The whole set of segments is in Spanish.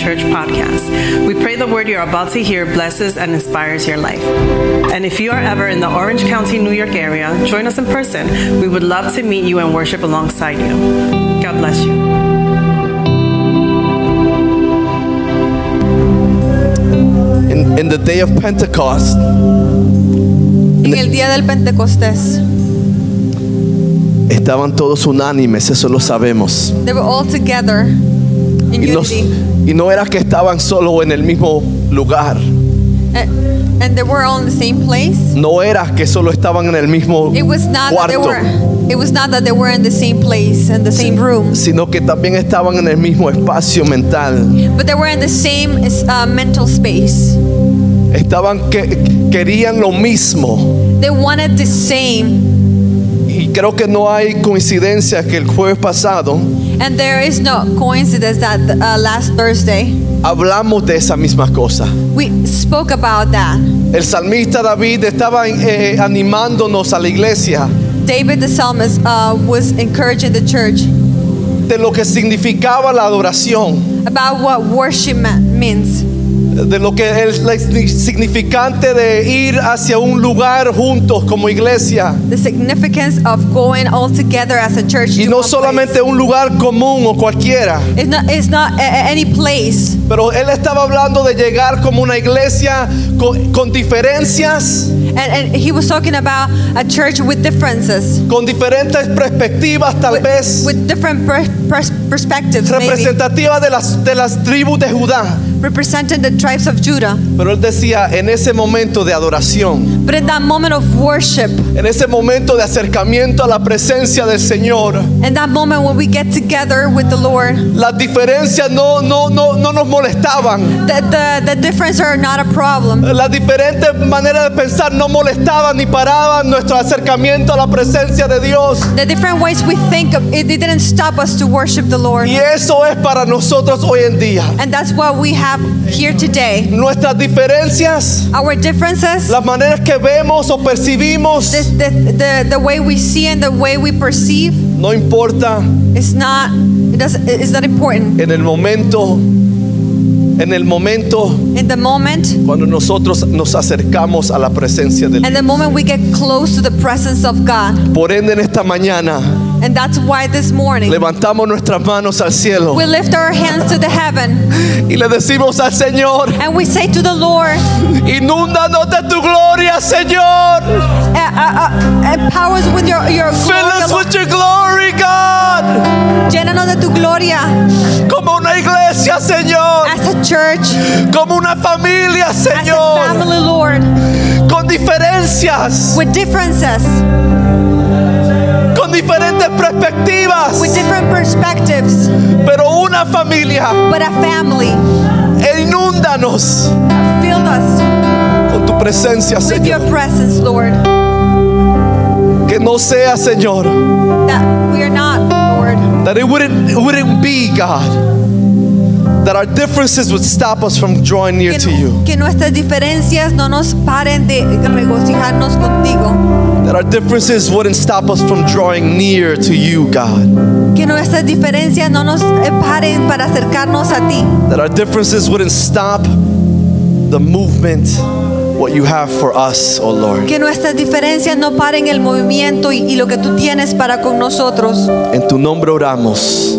Church podcast. We pray the word you're about to hear blesses and inspires your life. And if you are ever in the Orange County, New York area, join us in person. We would love to meet you and worship alongside you. God bless you. In, in the day of Pentecost, En el día del Pentecostés, estaban todos unánimes, eso lo sabemos. they were all together in Y, los- unity. Y no era que estaban solo en el mismo lugar, And, and they were all in the same place. no era que solo estaban en el mismo It was not that they cuarto, were. It was not that they were in the same place and the same room, sino que también estaban en el mismo espacio mental. but they were in the same uh, mental space. Estaban que querían lo mismo. They wanted the same, Y creo que no hay coincidencia que el jueves pasado and there is no coincidence that uh, last Thursday hablamos de esa misma cosa. we spoke about that. El salmista David estaba eh, animándonos a la iglesia David the psalmist uh, was encouraging the church de lo que significaba la adoración, about what worship means. De lo que es la significante de ir hacia un lugar juntos como iglesia. the significance of going all together as a church. Y no solamente un lugar común o cualquiera, It's not, it's not any place, pero él estaba hablando de llegar como una iglesia con, con diferencias, and, and he was talking about a church with differences, con diferentes perspectivas tal with, vez, with different per, pers- perspectives, maybe, representativas de las, de las tribus de Judá. Representing the tribes of Judah. Pero él decía, en ese momento de adoración, But in that moment of worship, en ese momento de acercamiento a la presencia del Señor, in that moment when we get together with the Lord, las diferencias no, no, no, no nos molestaban. the, the, the differences are not a problem. Las diferentes maneras de pensar no molestaban ni paraban nuestro acercamiento a la presencia de Dios. The different ways we think of it, didn't stop us to worship the Lord. Y eso es para nosotros hoy en día. And that's what we have here today. Nuestras diferencias, Our differences, las maneras que vemos o percibimos, this, the, the, the way we see and the way we perceive no importa is not, it doesn't, it's not important. en el momento, en el momento In the moment, cuando nosotros nos acercamos a la presencia del and the moment we get close to the presence of God. Por ende, en esta mañana And that's why this morning levantamos nuestras manos al cielo. we lift our hands to the heaven y le decimos al Señor, and we say to the Lord, inúndanos de tu gloria, Señor. uh, uh, uh, empower us with your, your Fill us with your glory, God. Llénanos de tu gloria. Como una iglesia, Señor. as a church, Como una familia, as a family, Lord, Con diferencias, with differences, diferentes perspectivas. with different perspectives, Pero una familia. but a family. E inúndanos Fill us con tu presencia, with your Señor. presence, Lord. Que no sea, Señor. That we are not, Lord. That it wouldn't, it wouldn't be, God. That our differences would stop us from drawing near Que, to you. que nuestras diferencias no nos paren de regocijarnos contigo. That our differences wouldn't stop us from drawing near to you, God. Que nuestras diferencias no nos paren para acercarnos a ti. That our differences wouldn't stop the movement, what you have for us, oh Lord. Que nuestras diferencias no paren el movimiento y, y lo que tú tienes para con nosotros. En tu nombre oramos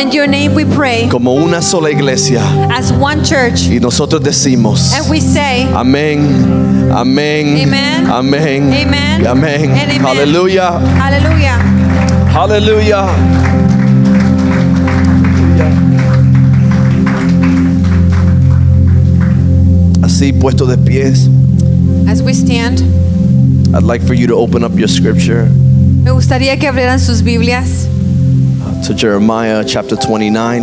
In your name we pray como una sola iglesia as one church. y nosotros decimos And we say, amén, amén, Amen. amén, Amen. amén. And amen. Aleluya, Hallelujah. aleluya. Así puesto de pies, As we stand, I'd like for you to open up your scripture me gustaría que abrieran sus Biblias to Jeremiah chapter 29.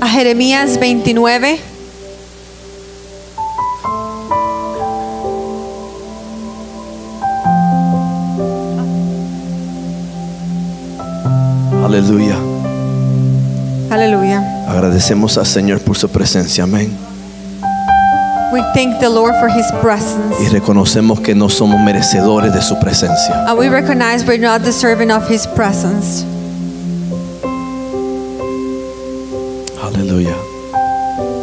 a Jeremías 29. Aleluya. Aleluya. Agradecemos al Señor por su presencia. Amén. We thank the Lord for his presence. Y reconocemos que no somos merecedores de su presencia. And we recognize we're not deserving of his presence. Aleluya.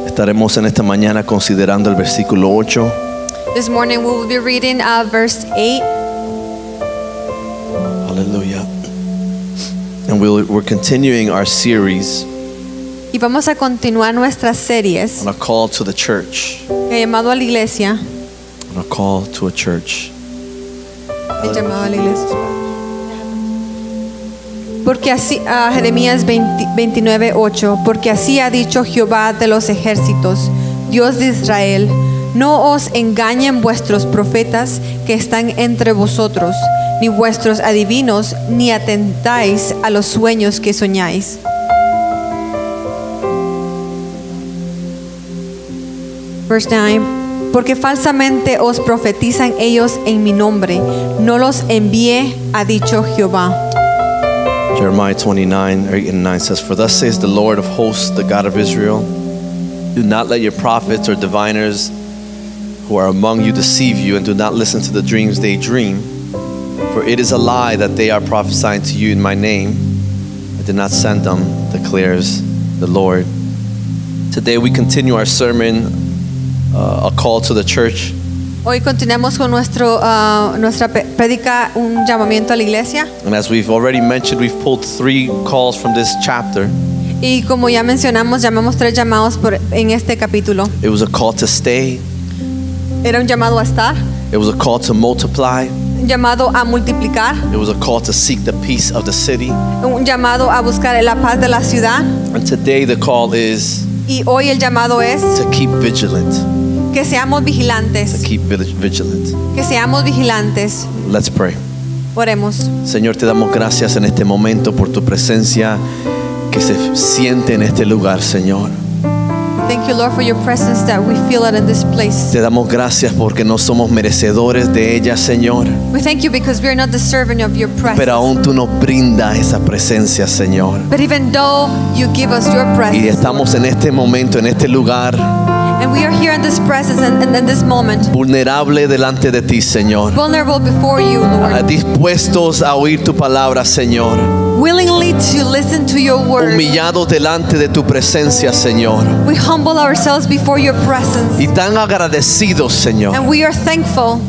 Estaremos en esta mañana considerando el versículo 8. This morning we will be reading uh, verse 8. Aleluya. And we'll, we're continuing our series Y vamos a continuar nuestras series on a call to the church. he llamado a la iglesia. On a call to a church. He llamado a la iglesia. Porque así, ah, Jeremías 20 29, 8, porque así ha dicho Jehová de los ejércitos, Dios de Israel, no os engañen vuestros profetas que están entre vosotros, ni vuestros adivinos, ni atentáis a los sueños que soñáis. Verse 9. Porque falsamente os profetizan ellos en mi nombre, no los envié, ha dicho Jehová. Jeremiah 29, 8 and 9 says, For thus says the Lord of hosts, the God of Israel, do not let your prophets or diviners who are among you deceive you, and do not listen to the dreams they dream. For it is a lie that they are prophesying to you in my name. I did not send them, declares the Lord. Today we continue our sermon, uh, a call to the church. Hoy continuamos con nuestro, ah, nuestra prédica, un llamamiento a la iglesia. And as we've already mentioned, we've pulled three calls from this chapter. Y como ya mencionamos, llamamos tres llamados por, en este capítulo. It was a call to stay, Era un llamado a estar, it was a call to multiply, un llamado a multiplicar, it was a call to seek the peace of the city. un llamado a buscar la paz de la ciudad. And today the call is Y hoy el llamado es to keep vigilant, que seamos to vigilantes, keep vi- vigilant. que seamos vigilantes. Let's pray. Oremos. Señor, te damos gracias en este momento por tu presencia que se siente en este lugar, Señor. Thank you, Lord, for your presence that we feel it in this place. Te damos gracias porque no somos merecedores de ella, Señor. We thank you because we are not deserving of your presence. Pero aún tú nos brindas esa presencia, Señor. But even though you give us your Y presence, estamos en este momento, en este lugar, and we are here in this presence and, and in this moment, vulnerable delante de ti, Señor. vulnerable before you, Ah, Lord, Dispuestos a oír tu palabra, Señor. willingly to listen to your word. Humillados delante de tu presencia, Señor. We humble ourselves before your presence, Y tan agradecidos, Señor, and we are thankful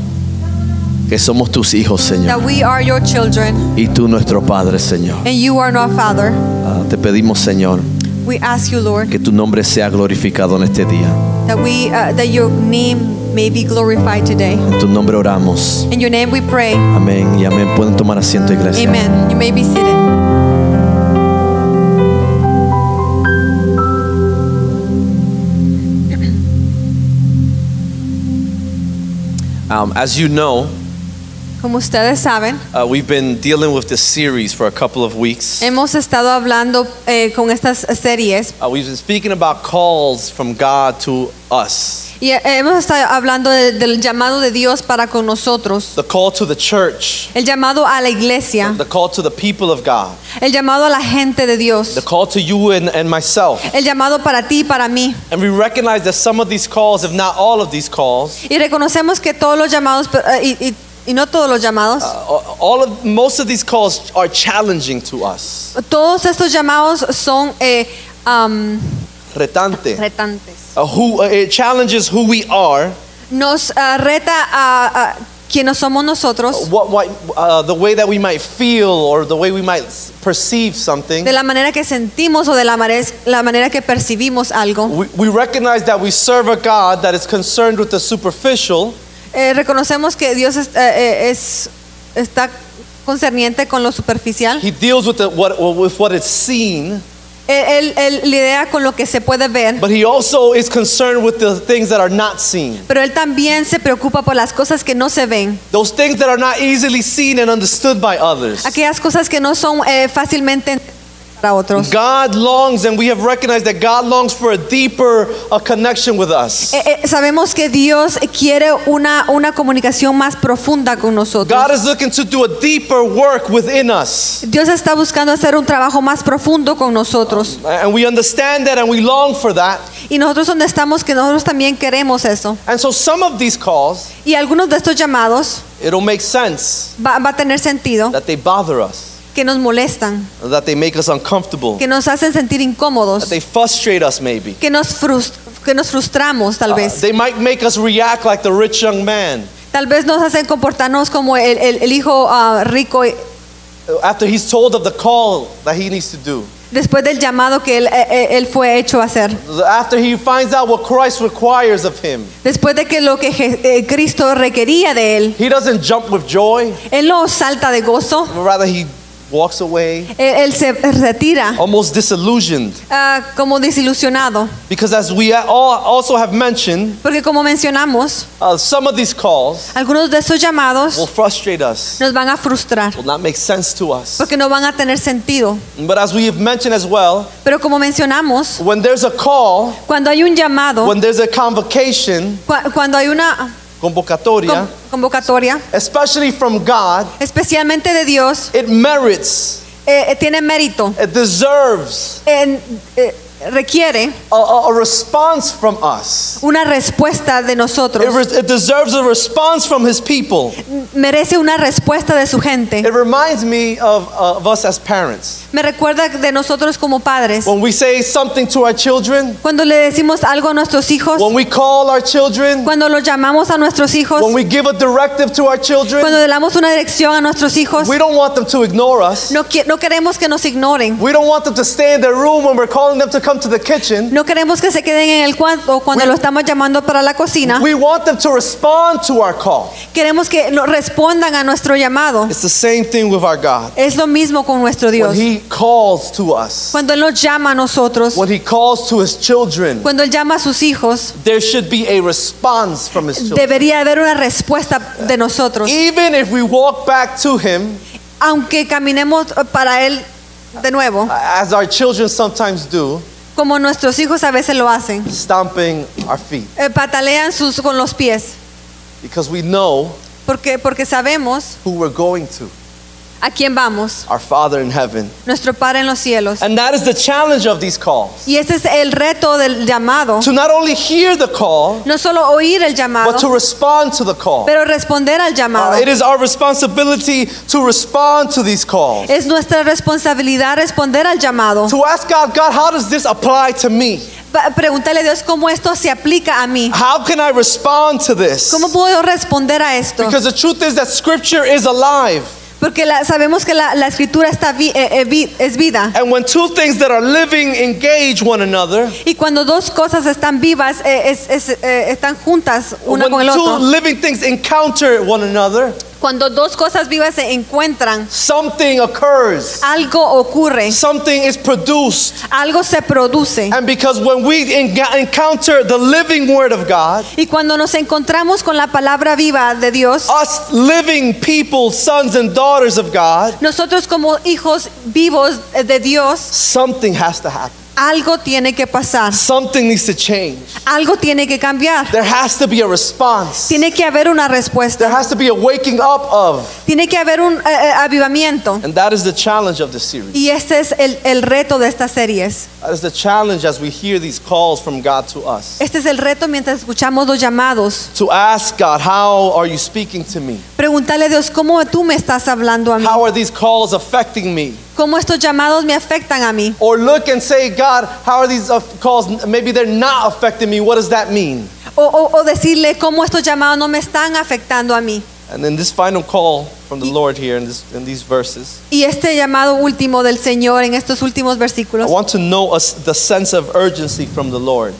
que somos tus hijos, Señor. that we are your children, Y tú nuestro Padre, Señor. and you are our Father. Ah, te pedimos, Señor, We ask you, Lord, que tu nombre sea glorificado en este día. that we uh, that your name may be glorified today. En tu nombre oramos. In your name we pray. Amén y amén. Pueden tomar asiento, iglesia. Amen. You may be seated. Um, as you know, Como ustedes saben, uh, we've been dealing with this series for a couple of weeks. hemos estado hablando eh, con estas series Uh, we've been speaking about calls from God to us. y eh, hemos estado hablando de- del llamado de Dios para con nosotros, The call to the church, el llamado a la iglesia, the call to the people of God, el llamado a la gente de Dios, the call to you and, and myself. el llamado para ti y para mí. And we recognize that some of these calls, if not all of these calls, Y reconocemos que todos los llamados, eh, y, y- y no todos los llamados, uh, all of most of these calls are challenging to us. todos estos llamados son eh, am, Retante. retantes. Uh, who, uh, it challenges who we are, Nos ah, reta a, a quienes somos nosotros, what, what, uh, the way that we might feel or the way we might perceive something. de la manera que sentimos o de la, mare- la manera que percibimos algo. We, we recognize that we serve a God that is concerned with the superficial, Eh, reconocemos que Dios es, eh, eh, es- está concerniente con lo superficial. He deals with, the, what, with what is seen, Él, él- él lidia con lo que se puede ver, but He also is concerned with the things that are not seen. pero Él también se preocupa por las cosas que no se ven. Those things that are not easily seen and understood by others. Aquellas cosas que no son eh, fácilmente entendidas para otros. God longs, and we have recognized that God longs for a deeper uh, connection with us. Eh, eh, sabemos que Dios quiere una, una comunicación más profunda con nosotros. God is looking to do a deeper work within us. Dios está buscando hacer un trabajo más profundo con nosotros. And we understand that and we long for that. Y nosotros donde estamos, que nosotros también queremos eso. And so some of these calls, Y algunos de estos llamados it'll make sense va, va a tener sentido, that they bother us, que nos molestan, that they make us uncomfortable, que nos hacen sentir incómodos, that they frustrate us maybe. que nos que nos frustramos tal Uh, vez. they might make us react like the rich young man Tal vez nos hacen comportarnos como el, el- el hijo ah, rico eh, after he's told of the call that he needs to do. después del llamado que él, eh, eh, él fue hecho a hacer. After he finds out what Christ requires of him. Después de que lo que eh, Cristo requería de él, He doesn't jump with joy, él no salta de gozo, rather he walks away él, él se retira almost disillusioned. ah, como desilusionado. Because as we all also have mentioned, Porque como mencionamos, uh, some of these calls algunos de estos llamados will frustrate us, nos van a frustrar will not make sense to us. porque no van a tener sentido. But as we have mentioned as well, Pero como mencionamos, when there's a call, cuando hay un llamado, when there's a convocation, cua- cuando hay una convocatoria, con- convocatoria, especially from God, especialmente de Dios, it merits, eh, eh, tiene mérito, it deserves en- eh, requiere a, response from us. una respuesta de It, nosotros, it deserves a response from His people. merece una respuesta de su gente. It reminds me of, uh, of us as parents. Me recuerda de nosotros como padres. When we say something to our children, Cuando le decimos algo a nuestros hijos, when we call our children, cuando los llamamos a nuestros hijos, when we give a directive to our children, cuando le damos una dirección a nuestros hijos, we don't want them to ignore us. no, no queremos que nos ignoren. We don't want them to stay in their room when we're calling them to come to the kitchen. No queremos que se queden en el cuarto cuando lo estamos llamando para la cocina. We want them to respond to our call. Queremos que respondan a nuestro llamado. It's the same thing with our God. Es lo mismo con nuestro When Dios. He calls to us, Cuando Él nos llama a nosotros, when He calls to His children, cuando Él llama a sus hijos, there should be a response from His children. debería haber una respuesta de nosotros. Even if we walk back to Him, Aunque caminemos para Él de nuevo, as our children sometimes do, como nuestros hijos a veces lo hacen, stomping our feet, eh, patalean sus, con los pies, because we know porque, porque sabemos who we're going to a quién vamos, our Father in heaven. nuestro Padre en los cielos. And that is the challenge of these calls Y ese es el reto del llamado. to not only hear the call, No solo oír el llamado, but to respond to the call. pero responder al Uh, llamado. it is our responsibility to respond to these calls. Es nuestra responsabilidad responder al llamado. To ask God, God, how does this apply to me? Preguntarle a Dios cómo esto se aplica a mí. How can I respond to this? ¿Cómo puedo responder a esto? Because the truth is that Scripture is alive. Porque la- sabemos que la, la escritura está vi- eh, eh, vi- es vida. And when two things that are living engage one another, Y cuando dos cosas están vivas, eh, es- es, eh, están juntas una when con el two living things encounter one another, Cuando dos cosas vivas se encuentran, something occurs. algo ocurre, Something is produced. algo se produce. And because when we encounter the living Word of God, Y cuando nos encontramos con la palabra viva de Dios, us living people, sons and daughters of God, nosotros como hijos vivos de Dios, something has to happen. Algo tiene que pasar, Something needs to change. algo tiene que cambiar. There has to be a response. Tiene que haber una There respuesta, has to be a waking up of. tiene que haber un eh, avivamiento. And that is the challenge of the series. Y este es el, el reto de estas series. That is the challenge as we hear these calls from God to us. Este es el reto mientras escuchamos los llamados. To ask God, how are you speaking to me? Preguntarle a Dios, ¿cómo tú me estás hablando a mí? How are these calls affecting me? ¿Cómo estos llamados me afectan a mí? Or look and say, God, how are these calls? Maybe they're not affecting me. What does that mean? O, o- o decirle, ¿cómo estos llamados no me están afectando a mí? And then this final call from the Lord here in, this, in these verses, Y este llamado último del Señor en estos últimos versículos. I want to know us the sense of urgency from the Lord.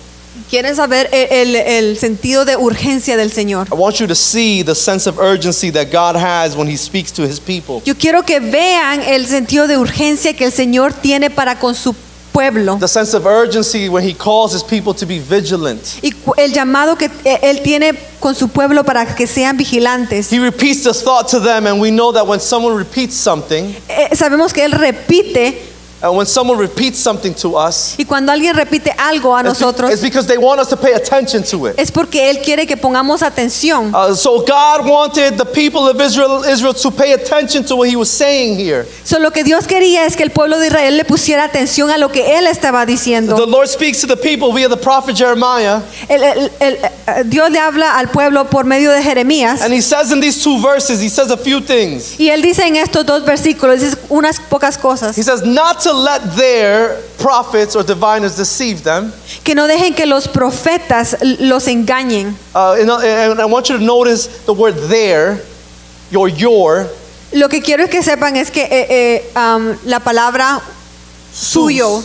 Quieren saber el, el- el sentido de urgencia del Señor. I want you to see the sense of urgency that God has when He speaks to His people. Yo quiero que vean el sentido de urgencia que el Señor tiene para con su pueblo. The sense of urgency when He calls His people to be vigilant. Y el llamado que eh, Él tiene con su pueblo para que sean vigilantes. He repeats this thought to them, and we know that when someone repeats something, Eh, sabemos que Él repite and when someone repeats something to us, y cuando alguien repite algo a nosotros it's because they want us to pay attention to it. es porque Él quiere que pongamos atención. Uh, so God wanted the people of Israel, Israel to pay attention to what He was saying here. So, lo que Dios quería es que el pueblo de Israel le pusiera atención a lo que Él estaba The diciendo. Lord speaks to the people via the prophet Jeremiah, El- el- el- eh, Dios le habla al pueblo por medio de Jeremías. and He says in these two verses, He says a few things. Y Él dice en estos dos versículos, dice unas pocas cosas. He says, Not to let their prophets or diviners deceive them. que no dejen que los profetas los engañen. Uh, and, and I want you to notice the word there, your your. Lo que quiero es que sepan es que eh, eh, um, la palabra suyo,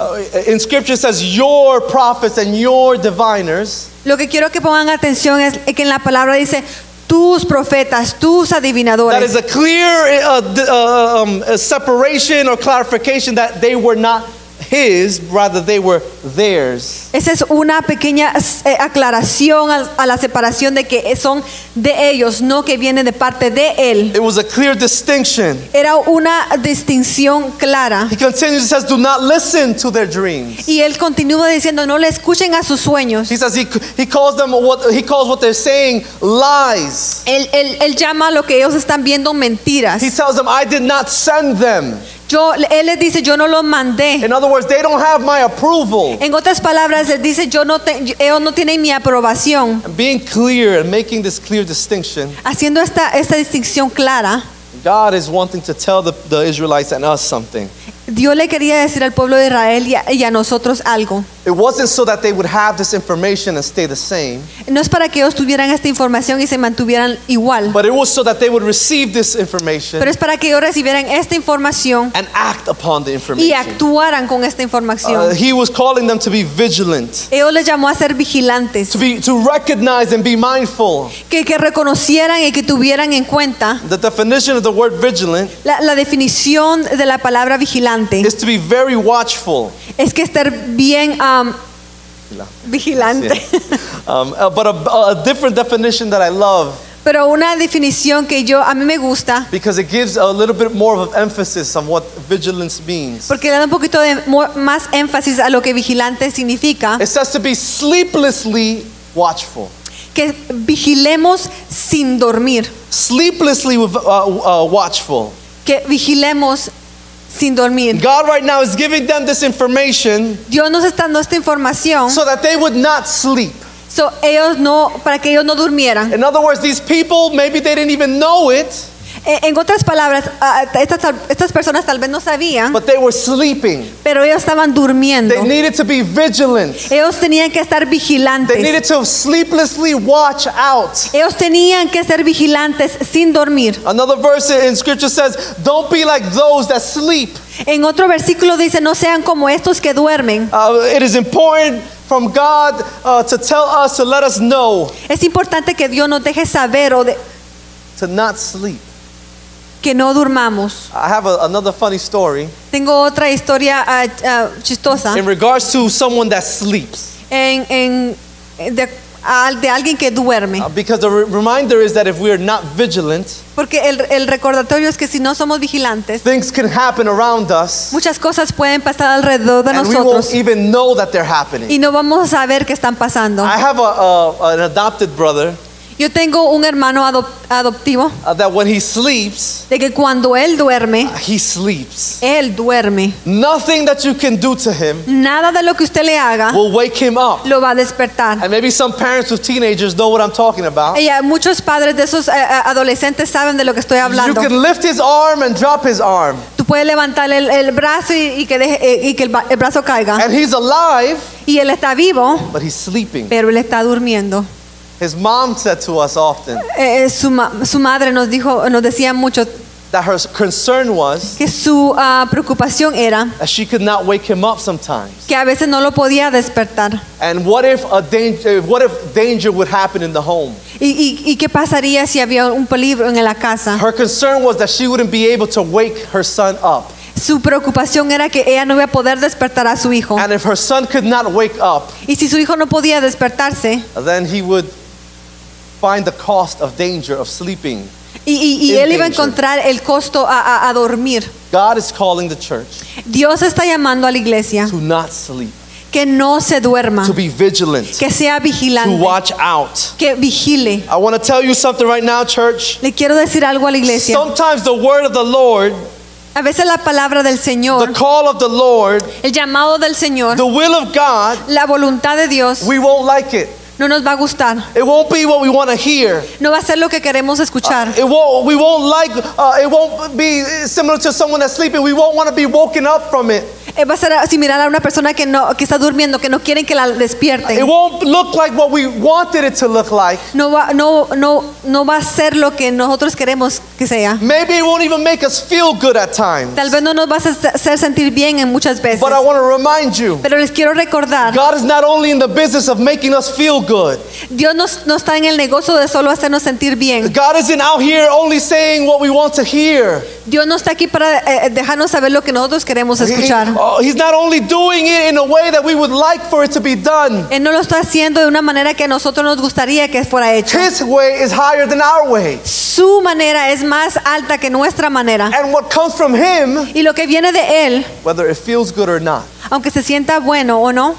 Uh, in scripture it says your prophets and your diviners. lo que quiero que pongan atención es que en la palabra dice tus profetas, tus That is adivinadores. a clear uh, uh, um, separation or clarification that they were not his, rather they were theirs. Esa es una pequeña eh, aclaración a, la separación de que son de ellos, no que viene de parte de él. It was a clear distinction. Era una distinción clara. He continues and says, Do not listen to their dreams. Y él continúa diciendo, no le escuchen a sus sueños. He says he, he calls them what he calls what they're saying lies. Él, él- él llama lo que ellos están viendo mentiras. He tells them, I did not send them. Yo, él les dice, yo no los mandé. In other words, they don't have my approval. En otras palabras, él dice, yo no te- ellos no tienen mi aprobación. And being clear and making this clear distinction, Haciendo esta, esta distinción clara, God is wanting to tell the, the Israelites and us something. Dios le quería decir al pueblo de Israel y a, y a nosotros algo. It wasn't so that they would have this information and stay the same, No es para que ellos tuvieran esta información y se mantuvieran igual, but it was so that they would receive this information pero es para que ellos recibieran esta información and act upon the y information. actuaran con esta Uh, información. he was calling them to be vigilant, Ellos les llamó a ser vigilantes, to be to recognize and be mindful. que, que reconocieran y que tuvieran en cuenta The definition of the word vigilant la, la definición de la palabra vigilante. Is to be very watchful. Es que estar bien um, vigilante. Um, uh, but a, a different definition that I love Pero una definición que yo a mí me gusta because it gives a little bit more of emphasis on what vigilance means. porque le da un poquito de mo- más énfasis a lo que vigilante significa, It says to be sleeplessly watchful. que vigilemos sin dormir, Sleeplessly uh, uh, watchful. que vigilemos sin dormir. God right now is giving them this information Dios nos está dando esta información so that they would not sleep. so ellos no, para que ellos no durmieran. In other words, these people, maybe they didn't even know it, En otras palabras, estas, estas personas tal vez no sabían, but they were sleeping. pero ellos estaban durmiendo. They needed to be vigilant. Ellos tenían que estar They vigilantes. needed to sleeplessly watch out. Ellos tenían que ser vigilantes sin dormir. Another verse in scripture says, Don't be like those that sleep. En otro versículo dice, no sean como estos que duermen. Uh, it is important from God uh, to tell us, to let us know Es importante que Dios nos deje saber o de- to not sleep. Que no durmamos. I have a, another funny story Tengo otra historia ah, ah, chistosa in regards to someone that sleeps. en, en- de, de alguien que duerme. Uh, because the re- reminder is that if we are not vigilant, Porque el, el recordatorio es que si no somos vigilantes, things can happen around us muchas cosas pueden pasar alrededor de and we nosotros won't even know that they're happening. y no vamos a saber qué están pasando. I have a, a, an adopted brother Yo tengo un hermano adop- adoptivo uh, that when he sleeps, de que cuando él duerme, he sleeps. él duerme. Nothing that you can do to him Nada de lo que usted le haga will wake him up. lo va a despertar. And maybe some parents with teenagers know what I'm talking about. Y muchos padres de esos eh, adolescentes saben de lo que estoy You hablando. can lift his arm and drop his arm. Tú puedes levantar el, el brazo y, y que, deje- eh, y que el, el brazo caiga. And he's alive, Y él está vivo, but he's sleeping. pero él está durmiendo. His mom said to us often Eh, eh, su, ma- su madre nos dijo, nos decía mucho that her concern was que su ah, preocupación era that she could not wake him up sometimes. que a veces no lo podía despertar. And what if a danger what if danger would happen in the home? ¿Y, y, y qué pasaría si había un peligro en la casa? Her concern was that she wouldn't be able to wake her son up. Su preocupación era que ella no iba a poder despertar a su hijo. And if her son could not wake up, Y si su hijo no podía despertarse, then he would find the cost of danger of sleeping. y, y- él iba a encontrar el costo a, a- a dormir. God is calling the church Dios está llamando a la iglesia to not sleep, que no se duerma, to be vigilant, que sea to vigilante, watch out. que vigile. I want to tell you something right now, church. Le quiero decir algo a la iglesia. Sometimes the word of the Lord, A veces la palabra del the Señor, call of the Lord, el llamado del Señor, the will of God, la voluntad de Dios, we won't like it. No nos va a gustar. It won't be what we want to hear. No va a ser lo que queremos escuchar. It won't. We won't like. Uh, it won't be similar to someone that's sleeping. We won't want to be woken up from it. Eh, Va a ser similar a una persona que no que está durmiendo, que no quieren que la It despierten. won't look like what we wanted it to look like. No va, no, no, no va a ser lo que nosotros queremos que sea. Maybe it won't even make us feel good at times. Tal vez no nos vas a hacer sentir bien en muchas veces. But I want to remind you, Pero les quiero recordar, God is not only in the business of making us feel good. Dios no, no está en el negocio de solo hacernos sentir bien. God isn't out here only saying what we want to hear. Dios no está aquí para eh, dejarnos saber lo que nosotros queremos he- escuchar. He's not only doing it in a way that we would like for it to be done. Él no lo está haciendo de una manera que a nosotros nos gustaría que fuera hecho. His way is higher than our way. Su manera es más alta que nuestra manera. And what comes from him, Y lo que viene de Él, whether it feels good or not, aunque se sienta bueno o no,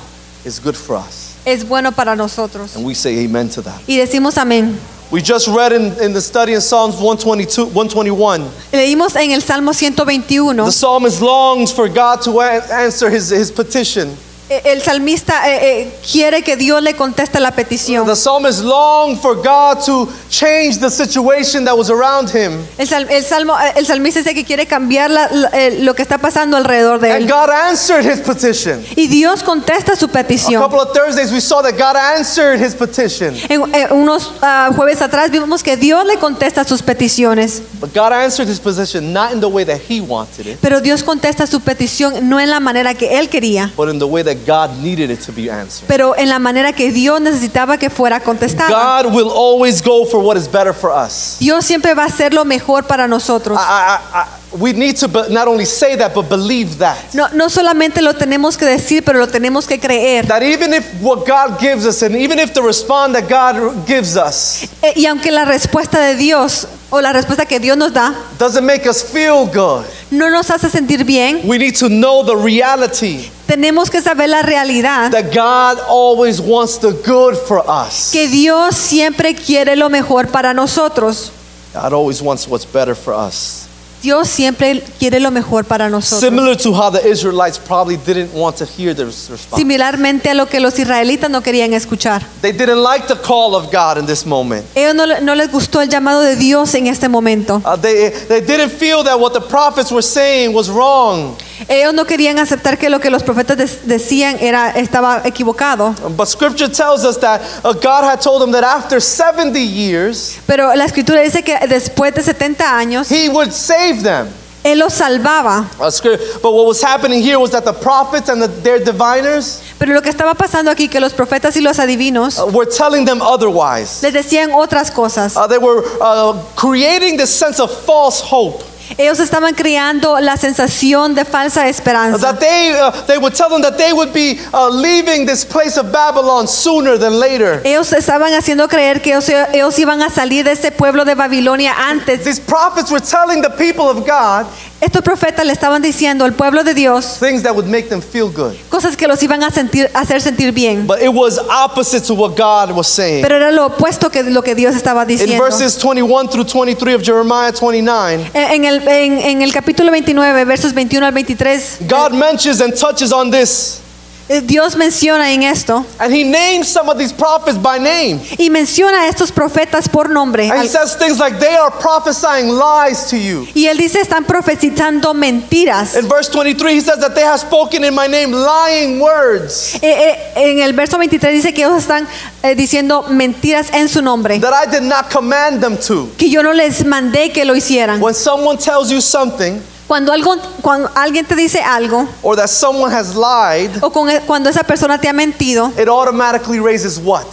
is good for us. es bueno para nosotros. And we say amen to that. Y decimos amén. We just read in, in the study in Psalms 122, 121. Leímos en el Salmo 121. The psalmist longs for God to answer his, his petition. Eh, El salmista eh, eh, quiere que Dios le conteste la petición. The psalmist longed for God to change the situation that was around him. El, sal- el salmo, eh, el salmista dice que quiere cambiar la- la- eh, lo que está pasando alrededor de And él. God answered his petition. Y Dios contesta su A petición. couple of Thursdays we saw that God answered his petition. En, en unos ah, jueves atrás vimos que Dios le contesta sus peticiones. But God answered his petition not in the way that he wanted it, Pero Dios contesta su petición no en la manera que él quería, but in the way that God needed it to be answered. pero en la manera que Dios necesitaba que fuera contestada. God will always go for what is better for us. Dios siempre va a hacer lo mejor para nosotros. I, I, I, we need to not only say that, but believe that. No, no solamente lo tenemos que decir, pero lo tenemos que creer. That even if what God gives us, and even if the response that God gives us Eh, Y aunque la respuesta de Dios o la respuesta que Dios nos da doesn't make us feel good, no nos hace sentir bien, we need to know the reality tenemos que saber la realidad that God always wants the good for us. que Dios siempre quiere lo mejor para nosotros. God always wants what's better for us. Dios siempre quiere lo mejor para nosotros. Similar to how the Israelites probably didn't want to hear this response. Similarmente a lo que los israelitas no querían escuchar. They didn't like the call of God in this moment. Ellos no, no les gustó el llamado de Dios en este momento. Uh, they, they didn't feel that what the prophets were saying was wrong. Ellos no querían aceptar que lo que los profetas decían era estaba equivocado. But scripture tells us that uh, God had told them that after 70 years, Pero la escritura dice que después de 70 años He would save them. él los salvaba. But what was happening here was that the prophets and the, their diviners Pero lo que estaba pasando aquí que los profetas y los adivinos uh, were telling them otherwise. les decían otras cosas. Uh, they were uh, creating this sense of false hope. Ellos estaban creando la sensación de falsa esperanza. That they, uh, they would tell them that they would be uh, leaving this place of Babylon sooner than later. Ellos estaban haciendo creer que ellos, ellos iban a salir de ese pueblo de Babilonia antes. These prophets were telling the people of God Estos profetas le estaban diciendo al pueblo de Dios things that would make them feel good. cosas que los iban a sentir, hacer sentir bien. But it was opposite to what God was saying. Pero era lo opuesto que lo que Dios estaba In diciendo. verses 21 through 23 of Jeremiah 29, En en el, en, en el capítulo 29, versos 21 al 23, God mentions and touches on this. Eh, Dios menciona en esto And he names some of these prophets by name. y menciona a estos profetas por nombre. And he says things like, they are prophesying lies to you. Y él dice, están profetizando mentiras. In verse 23, he says that they have spoken in my name lying words. Eh, eh, en el verso 23 dice que ellos están diciendo mentiras en su nombre. That I did not command them to. Que yo no les mandé que lo hicieran. When someone tells you something, Cuando, algo, cuando alguien te dice algo or that someone has lied, o con- cuando esa persona te ha mentido it automatically raises what?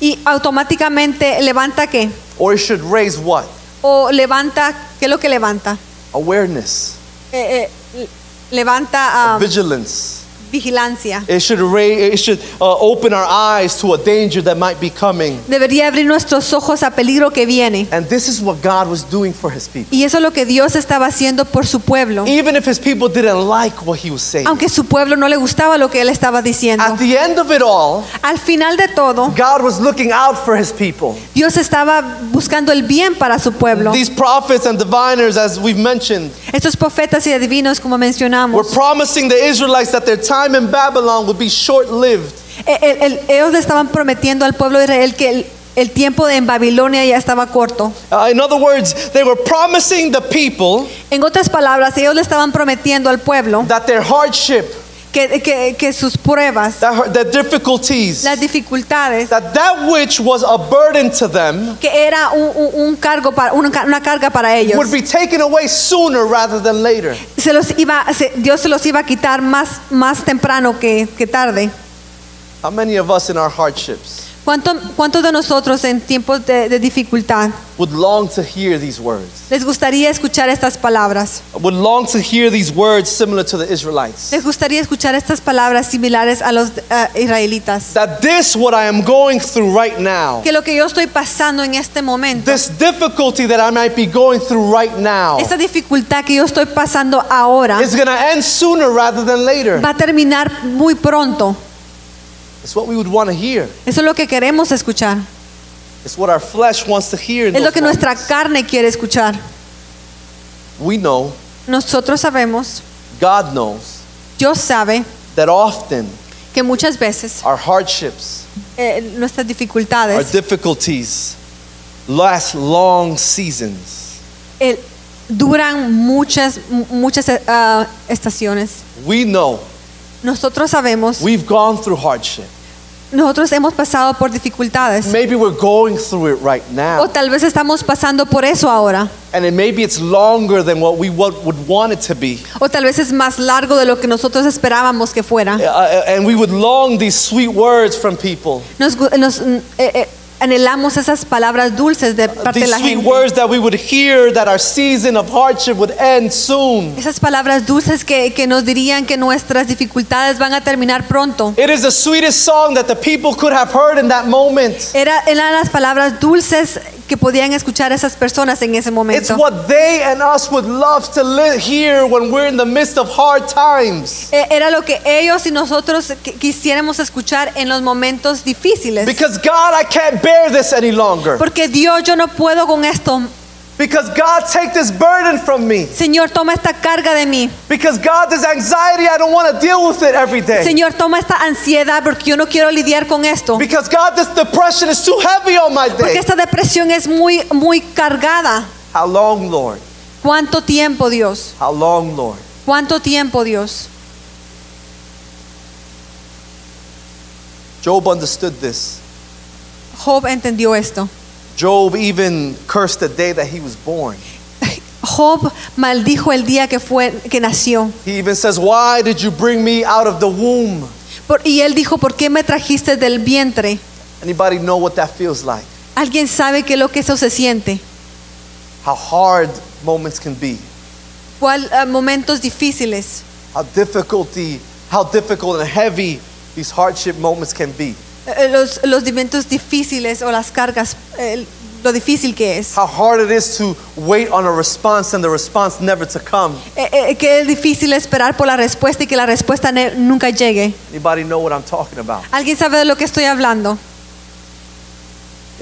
y automáticamente levanta qué? Or it should raise what? O levanta, ¿qué es lo que levanta? Awareness, Eh, eh, levanta ah, vigilance. Vigilancia. It should, it should uh, open our eyes to a danger that might be coming. Debería abrir nuestros ojos a peligro que viene. And this is what God was doing for his people. Y eso es lo que Dios estaba haciendo por su pueblo. Even if his people didn't like what he was saying. Aunque su pueblo no le gustaba lo que él estaba diciendo. At the end of it all, Al final de todo, God was looking out for his people. Dios estaba buscando el bien para su pueblo. These prophets and diviners, as we've mentioned, Estos profetas y adivinos, como were mencionamos, promising the Israelites that their time in Babylon would be short lived. El- el- el- ellos le estaban prometiendo al pueblo de Israel que el, el tiempo en Babilonia ya estaba corto. Uh, in other words, they were promising the people En otras palabras, ellos le estaban prometiendo al pueblo that their hardship, que, que- que sus pruebas, that her- their difficulties, las dificultades, that that which was a burden to them que era un, un- cargo para, una, ca- una carga para ellos, would be taken away sooner rather than later. se los iba, se- Dios se los iba a quitar más, más temprano que, que tarde. How many of us in our hardships ¿Cuánto- ¿Cuántos de nosotros en tiempos de, de dificultad would long to hear these words? les gustaría escuchar estas palabras? Would long to hear these words similar to the Israelites? Les gustaría escuchar estas palabras similares a los eh, israelitas. That this, what I am going through right now, Que lo que yo estoy pasando en este momento, this difficulty that I might be going through right now, esta dificultad que yo estoy pasando ahora, is going to end sooner rather than later. va a terminar muy pronto. It's what we would want to hear. Eso es lo que queremos escuchar. It's what our flesh wants to hear. in Es lo que nuestra carne quiere escuchar. We know, Nosotros sabemos, God knows, Dios sabe that often que muchas veces our hardships, eh, nuestras our dificultades difficulties last long seasons. eh, duran muchas, mu- muchas eh, ah, estaciones. We know Nosotros sabemos, we've gone through hardship. nosotros hemos pasado por dificultades. Maybe we're going through it right O now. tal vez estamos pasando por eso ahora. And it, maybe it's longer than what we would, want it to be. O tal vez es más largo de lo que nosotros esperábamos que fuera. Uh, and we would long these sweet words from people. Nos, mm, eh, eh, anhelamos esas palabras dulces de parte de la sweet gente. words that we would hear that our season of hardship would end soon. Esas palabras dulces que, que nos dirían que nuestras dificultades van a terminar pronto. It is the sweetest song that the people could have heard in that moment. Era, eran las palabras dulces que podían escuchar esas personas en ese It's momento. what they and us would love to li- hear when we're in the midst of hard times. Eh, Era lo que ellos y nosotros qui- quisiéramos escuchar en los momentos difíciles. Because God, I can't bear this any longer. Porque Dios, yo no puedo con esto. Because God, take this burden from me. Señor, toma esta carga de mí. Because God, this anxiety, I don't want to deal with it every day. Señor, toma esta ansiedad porque yo no quiero lidiar con esto. Because God, this depression is too heavy on my Porque day. esta depresión es muy, muy cargada. How long, Lord? ¿Cuánto tiempo, Dios? How long, Lord? ¿Cuánto tiempo, Dios? Job understood this. Job entendió esto. Job even cursed the day that he was born. Job maldijo el día que fue que nació. He even says, Why did you bring me out of the womb? Por- y él dijo, ¿por qué me trajiste del vientre? Anybody know what that feels like? ¿Alguien sabe qué es lo que eso se siente? How hard moments can be. ¿Cuál ah, momentos difíciles? How difficulty, how difficult and heavy these hardship moments can be. Eh, Los, los momentos difíciles o las cargas, eh, lo difícil que es. How hard it is to wait on a response and the response never to come. Eh, eh, que es difícil esperar por la respuesta y que la respuesta nunca llegue. Anybody know what I'm talking about? ¿Alguien sabe de lo que estoy hablando?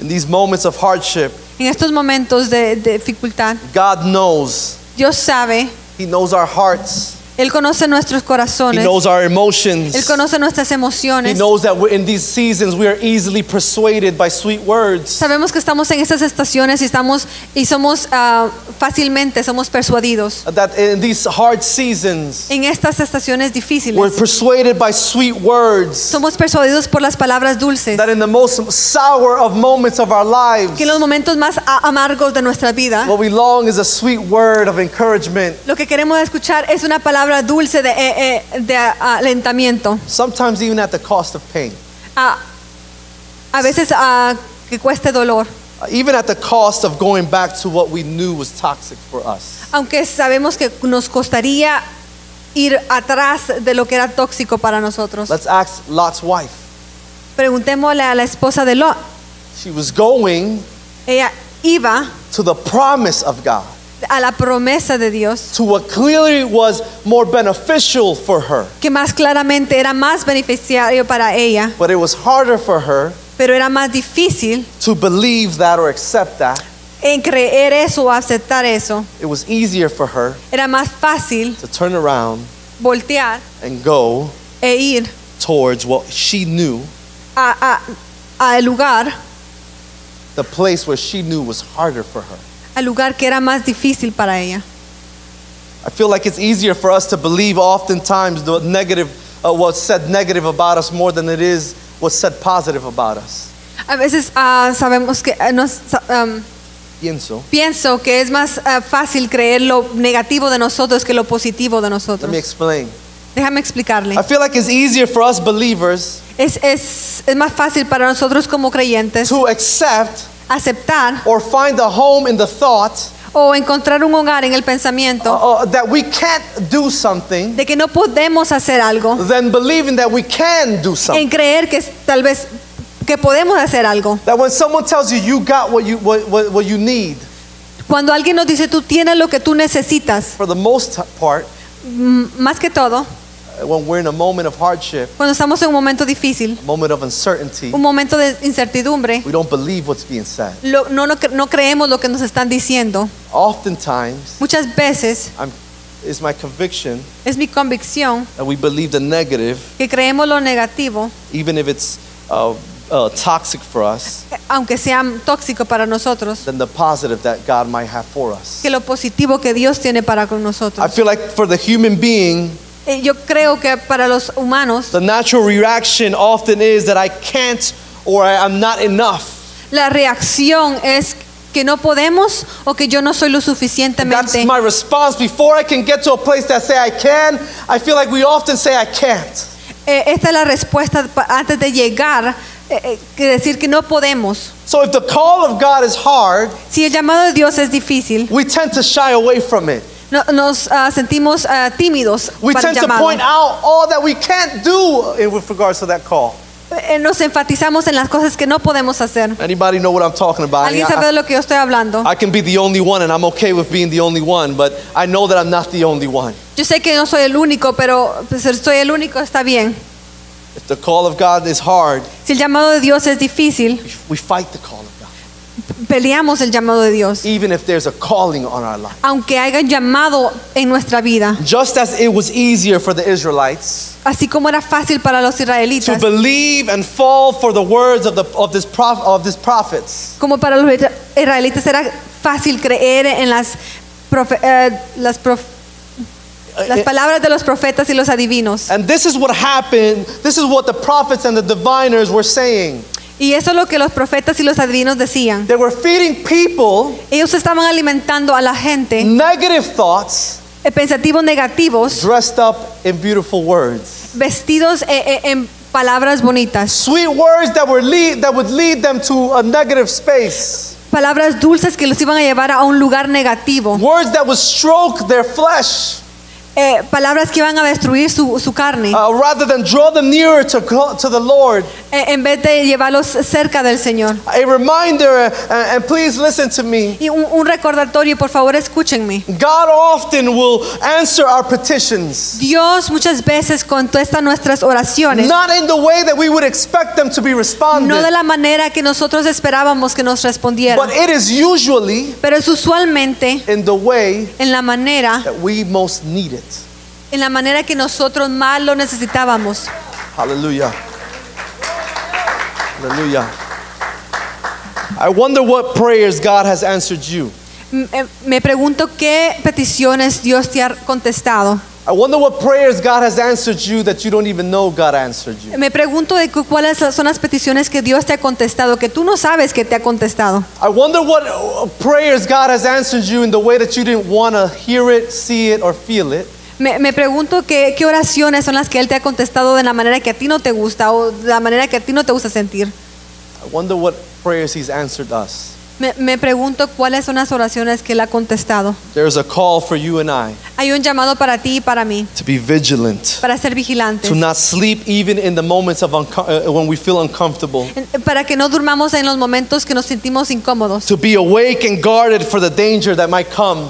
In these moments of hardship, En estos momentos de, de dificultad, God knows. Dios sabe, He knows our hearts. Él conoce nuestros He corazones, knows our emotions. Él conoce nuestras He emociones. knows that we're, in these seasons we are easily persuaded by sweet words. Sabemos que estamos en estas estaciones y estamos y somos ah, fácilmente somos persuadidos. That in these hard seasons, En estas estaciones we're difíciles persuaded by sweet words. somos persuadidos por las palabras dulces. That in the most sour of moments of our lives, Que en los momentos más amargos de nuestra vida, what we long is a sweet word of encouragement. lo que queremos escuchar es una palabra dulce de, eh, eh, de alentamiento. Sometimes even at the cost of pain. A, a veces ah, que cueste dolor. Even at the cost of going back to what we knew was toxic for us. Aunque sabemos que nos costaría ir atrás de lo que era tóxico para nosotros. Let's ask Lot's wife. Preguntémosle a la esposa de Lot. She was going Ella iba to the promise of God, a la promesa de Dios, to what clearly was more beneficial for her. que más claramente era más beneficiario para ella, But it was harder for her pero era más difícil to believe that or accept that. en creer eso o aceptar eso. It was easier for her Era más fácil to turn around voltear and go e ir towards what she knew, a, a- a el lugar, the place where she knew was harder for her. Al lugar que era más difícil para ella. I feel like it's easier for us to believe oftentimes the negative, uh, what's said negative about us more than it is what's said positive about us. A veces ah, sabemos que nos, sa- am, Pienso. pienso que es más ah, fácil creer lo negativo de nosotros que lo positivo de Let nosotros. me explain. Déjame explicarle. I feel like it's easier for us believers Es, es, es más fácil para nosotros como creyentes to accept aceptar or find a home in the thought o encontrar un hogar en el pensamiento uh, uh, that we can't do something de que no podemos hacer algo, believing that we can do en something. creer que tal vez que podemos hacer algo. That when someone tells you you got what you, what, what, what you need, Cuando alguien nos dice tú tienes lo que tú necesitas, for the most part, más que todo, when we're in a moment of hardship, cuando estamos en un momento difícil, a moment of uncertainty, un momento de incertidumbre, we don't believe what's being said. lo- no, no, cre- no creemos lo que nos están diciendo. Oftentimes, Muchas veces I'm, it's my conviction es mi convicción that we believe the negative, que creemos lo negativo, even if it's uh, uh, toxic for us, eh, aunque sea tóxico para nosotros, than the positive that God might have for us. que lo positivo que Dios tiene para con I nosotros. feel like for the human being, Yo creo que para los humanos the natural reaction often is that I can't or I, I'm not enough. la reacción es que no podemos o que yo no soy lo That's suficientemente. my response. Before I can get to a place that say I can, I feel like we often say I can't. Eh, esta es la respuesta pa- antes de llegar, eh, eh, que decir que no podemos. So if the call of God is hard, Si el llamado de Dios es difícil, we tend to shy away from it. No- nos ah, sentimos ah, tímidos We para el tend to llamado. point out all that we can't do in with regards to that call. Eh, Nos enfatizamos en las cosas que no podemos hacer. Anybody know what I'm talking about? I, ¿Alguien sabe de lo que yo estoy hablando? I can be the only one, and I'm okay with being the only one, but I know that I'm not the only one. Yo sé que no soy el único, pero pues, si soy el único está bien. If the call of God is hard, Si el llamado de Dios es difícil, we fight the call peleamos el llamado de Dios. even if there's a calling on our life. Aunque haya llamado en nuestra vida, Just as it was easier for the Israelites así como era fácil para los to israelitas, believe and fall for the words of, the, of, this prof, of these prophets, como para los israelitas era fácil creer en las, profe- eh, las, prof- las palabras de los profetas y los adivinos. and this is what happened, this is what the prophets and the diviners were saying. Y eso es lo que los profetas y los adivinos decían. They were feeding people Ellos estaban alimentando a la gente negative thoughts eh, pensativos negativos, dressed up in beautiful words. vestidos eh, eh, en palabras bonitas, Sweet words that, were lead, that would lead them to a negative space. palabras dulces que los iban a llevar a un lugar negativo, Words that would stroke their flesh Eh, palabras que iban a destruir su, su carne, uh, rather than draw them nearer to, the Lord. eh, en vez de llevarlos cerca del Señor. A reminder, uh, and please listen to me. Y un, un recordatorio, por favor, escúchenme. God often will answer our petitions, Dios muchas veces contesta nuestras oraciones, not in the way that we would expect them to be responded, no de la manera que nosotros esperábamos que nos respondieran, but it is usually pero es usualmente in the way en la manera, that we most need it. En la manera que nosotros más lo necesitábamos. Hallelujah. Hallelujah. I wonder what prayers God has answered you. Eh, Me pregunto qué peticiones Dios te ha contestado. I wonder what prayers God has answered you that you don't even know God answered you. Me pregunto de cu- cuáles son las peticiones que Dios te ha contestado, que tú no sabes que te ha contestado. I wonder what uh, prayers God has answered you in the way that you didn't want to hear it, see it, or feel it. Me, me pregunto qué, qué oraciones son las que Él te ha contestado de la manera que a ti no te gusta o de la manera que a ti no te gusta sentir. I wonder what prayers He's answered us. Me, me pregunto cuáles son las oraciones que Él ha contestado. There's a call for you and I Hay un llamado para ti y para mí, to be vigilant, para ser vigilantes, to not sleep even in the moments of uh, when we feel uncomfortable, para que no durmamos en los momentos que nos sentimos incómodos, to be awake and guarded for the danger that might come,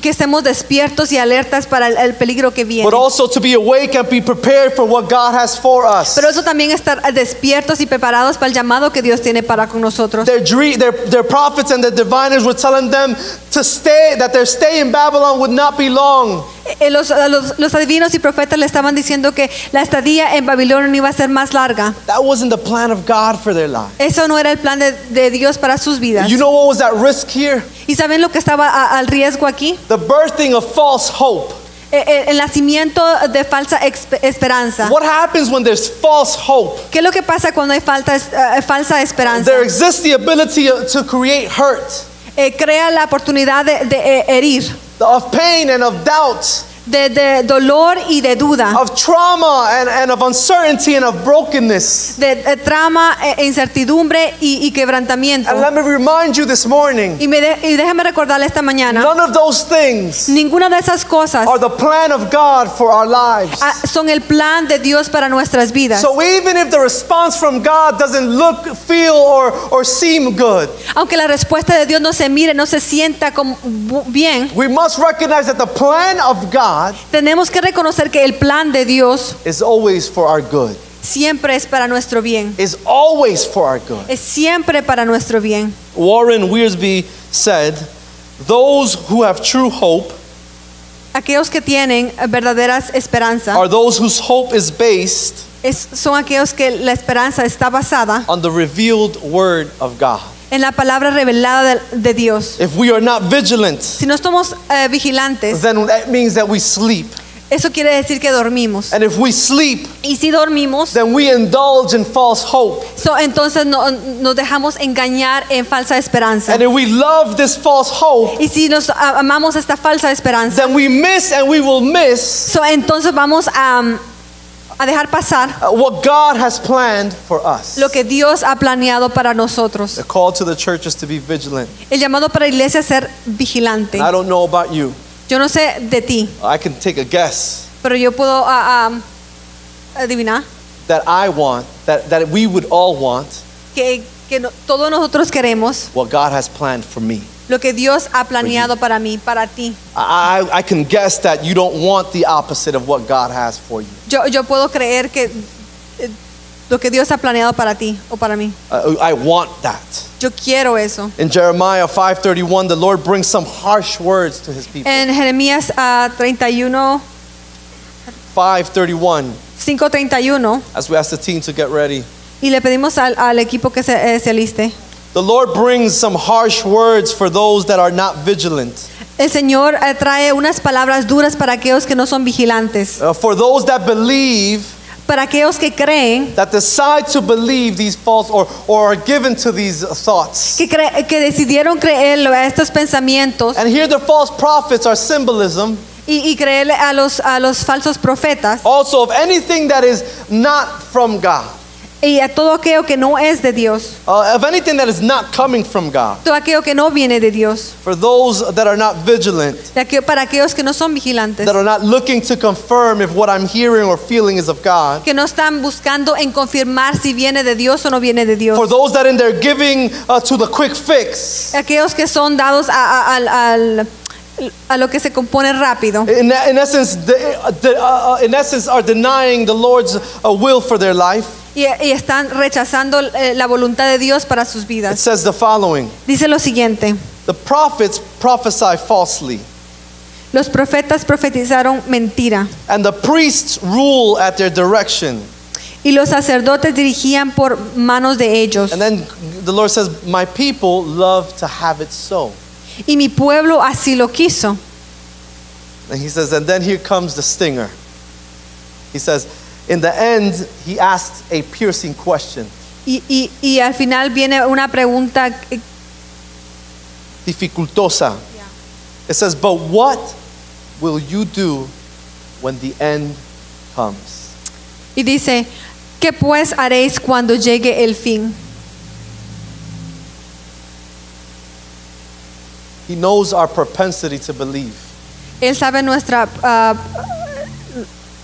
que, estemos despiertos y alertas para el, el peligro que viene. but also to be awake and be prepared for what God has for us. Pero eso también estar despiertos y preparados para el llamado que Dios tiene para con nosotros. Their, dream, their, their prophets and their diviners were telling them to stay, that their stay in Babylon would not be long. eh, los, los, los adivinos y profetas le estaban diciendo que la estadía en Babilonia no iba a ser más larga. That wasn't the plan of God for their lives. Eso no era el plan de, de Dios para sus vidas. You know what was at risk here? ¿Y saben lo que estaba a- al riesgo aquí? The birthing of false hope. Eh, eh, El nacimiento de falsa esperanza. What happens when there's false hope? ¿Qué es lo que pasa cuando hay falta, eh, falsa esperanza? There exists the ability to create hurt, Eh, crea la oportunidad de, de, eh, herir, of pain and of doubt, de, de dolor y de duda, of trauma and, and of uncertainty and of brokenness. de, de trama, eh, incertidumbre y, y quebrantamiento. And let me remind you this morning Y, me de- y déjame recordarle esta mañana, none of those things ninguna de esas cosas are the plan of God for our lives. ah, son el plan de Dios para nuestras vidas. So even if the response from God doesn't look, feel, or, or seem good, Aunque la respuesta de Dios no se mire, no se sienta como bu- bien, we must recognize that the plan of God tenemos que reconocer que el plan de Dios is always for our good. siempre es para nuestro bien. Is always for our good. Es siempre para nuestro bien. Warren Wiersbe said, Those who have true hope Aquellos que tienen verdaderas esperanza are those whose hope is based es- son aquellos que la esperanza está basada on the revealed word of God. En la palabra revelada de, de Dios. If we are not vigilant, Si no estamos eh, vigilantes, then that means that we sleep. eso quiere decir que dormimos. And if we sleep, Y si dormimos, then we indulge in false hope. so, entonces no- nos dejamos engañar en falsa esperanza. And if we love this false hope, Y si nos amamos esta falsa esperanza, then we miss and we will miss so, entonces vamos a, a dejar pasar uh, what God has planned for us. lo que Dios ha planeado para nosotros. The call to the church is to be vigilant. El llamado para la iglesia es ser vigilante. I don't know about you. Yo no sé de ti, I can take a guess pero yo puedo ah, ah, adivinar that I want, that, that we would all want que, que no- todos nosotros queremos what God has planned for me. Lo que Dios ha planeado para mí, para ti. I, I, can guess that you don't want the opposite of what God has for you. Yo, yo puedo creer que eh, lo que Dios ha planeado para ti o para mí. Uh, I want that. Yo quiero eso. In Jeremiah 5:31, the Lord brings some harsh words to his people. En Jeremías ah, 31, 5:31, 5:31, as we ask the team to get ready. y le pedimos al, al equipo que se, eh, se aliste. The Lord brings some harsh words for those that are not vigilant. El Señor eh, trae unas palabras duras para aquellos que no son vigilantes, Uh, for those that believe, para aquellos que creen, that decide to believe these false or, or are given to these thoughts. que, cre- que decidieron creerlo a estos pensamientos And here the false prophets are symbolism y, y creerle a los, a los falsos profetas also of anything that is not from God. Y a todo aquello que no es de Dios, Uh, of anything that is not coming from God. todo aquello que no viene de Dios, For those that are not vigilant, aquello- para aquellos que no son vigilantes, that are not looking to confirm if what I'm hearing or feeling is of God. que no están buscando en confirmar si viene de Dios o no viene de Dios. For those that in their giving uh, to the quick fix, aquellos que son dados a, a- al- al- a lo que se compone rápido in, in essence, the, the, uh, uh, in essence, are denying the Lord's uh, will for their life. Y, y están rechazando eh, la voluntad de Dios para sus It vidas. says the following: Dice lo siguiente, The prophets prophesy falsely, los profetas profetizaron mentira and the priests rule at their direction. y los sacerdotes dirigían por manos de ellos. And then the Lord says, My people love to have it so. Y mi pueblo así lo quiso. And he says, and then here comes the stinger. He says, in the end, he asked a piercing question. Y, y- y al final viene una pregunta eh, Dificultosa. It says, but what will you do when the end comes? y dice, ¿qué pues haréis cuando llegue el fin? He knows our propensity to believe. Él sabe nuestra ah,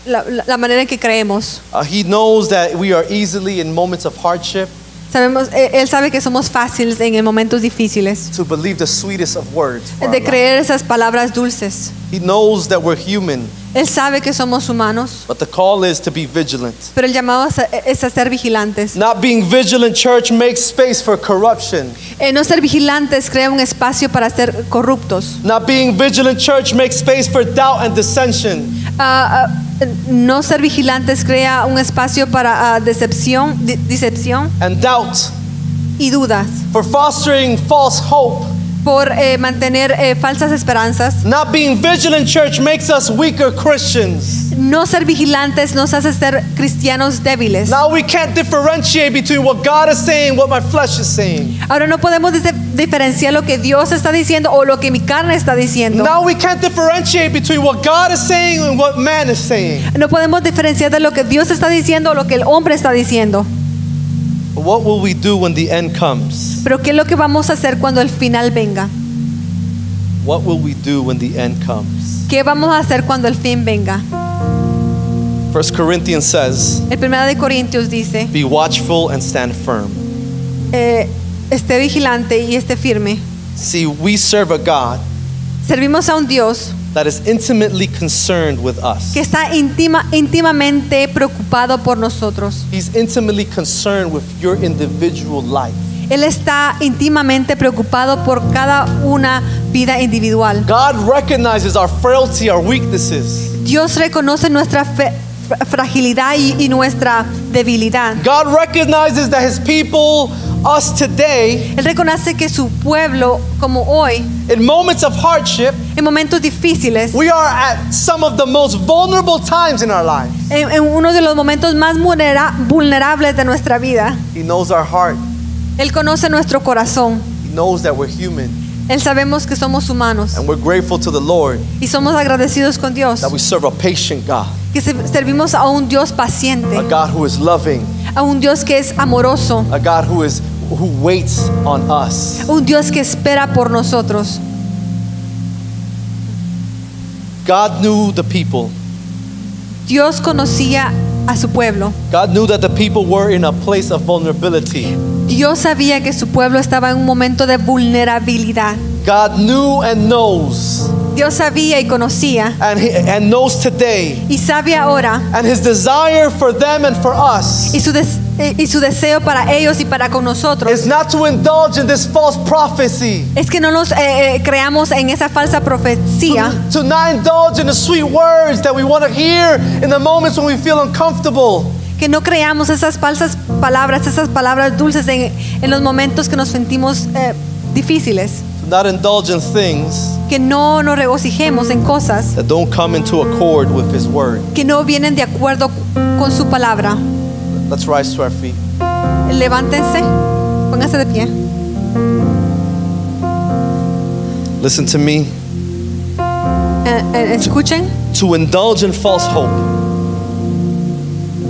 la, manera en que creemos. Uh, he knows that we are easily in moments of hardship, Sabemos, eh, él sabe que somos fáciles en momentos difíciles to believe the sweetest of words. de creer esas palabras dulces. He knows that we're human, Él sabe que somos humanos, but the call is to be vigilant. pero el llamado es a, ser vigilantes. Not being vigilant, church, makes space for corruption. Eh, no ser vigilantes crea un espacio para ser corruptos. Not being vigilant, church, makes space for doubt and dissension. Ah, ah, no ser vigilantes crea un espacio para ah, decepción, decepción and doubt, y dudas. for fostering false hope. Por eh, mantener eh, falsas esperanzas. Not being vigilant, church, makes us weaker Christians. No ser vigilantes nos hace ser cristianos débiles. Now we can't differentiate between what God is saying, what my flesh is saying. Ahora no podemos diferenciar lo que Dios está diciendo o lo que mi carne está diciendo. Now we can't differentiate between what God is saying and what man is saying. No podemos diferenciar de lo que Dios está diciendo o lo que el hombre está diciendo. What will we do when the end comes? Pero ¿qué es lo que vamos a hacer cuando el final venga? What will we do when the end comes? ¿Qué vamos a hacer cuando el fin venga? First Corinthians says, El 1 de Corintios dice, Be watchful and stand firm. eh, esté vigilante y esté firme. See, we serve a God Servimos a un Dios that is intimately concerned with us. que está íntima, íntimamente preocupado por nosotros. He's intimately concerned with your individual life. Él está íntimamente preocupado por cada una vida individual. God recognizes our frailty, our weaknesses. Dios reconoce nuestra fe- fra- fragilidad y, y nuestra debilidad. God recognizes that His people, us today, Él reconoce que su pueblo, como hoy, in moments of hardship, en momentos difíciles, we are at some of the most vulnerable times in our lives. en, en uno de los momentos más vulnera- vulnerables de nuestra vida, He knows our heart, Él conoce nuestro corazón. He knows that we're human. Él sabemos que somos humanos. And we're grateful to the Lord y somos agradecidos con Dios, that we serve a patient God, que se- servimos a un Dios paciente, a God who is loving, a un Dios que es amoroso, a God who is who waits on us. un Dios que espera por nosotros. God knew the people. Dios conocía a su pueblo. God knew that the people were in a place of vulnerability. Dios sabía que su pueblo estaba en un momento de vulnerabilidad. God knew and knows Dios sabía y conocía. And, he, and knows today. y sabe ahora. And his desire for them and for us y su, des- y su deseo para ellos y para con nosotros is not to indulge in this false prophecy, es que no nos eh, eh, creamos en esa falsa profecía, to not indulge in the sweet words that we want to hear in the moments when we feel uncomfortable. que no creamos esas falsas palabras, esas palabras dulces en, en los momentos que nos sentimos eh, difíciles, To not indulge in things que no nos regocijemos en cosas that don't come into accord with his word. que no vienen de acuerdo con su palabra. Let's rise to our feet. Levántense, pónganse de pie. Listen to me. Eh, eh, escuchen. To indulge in false hope,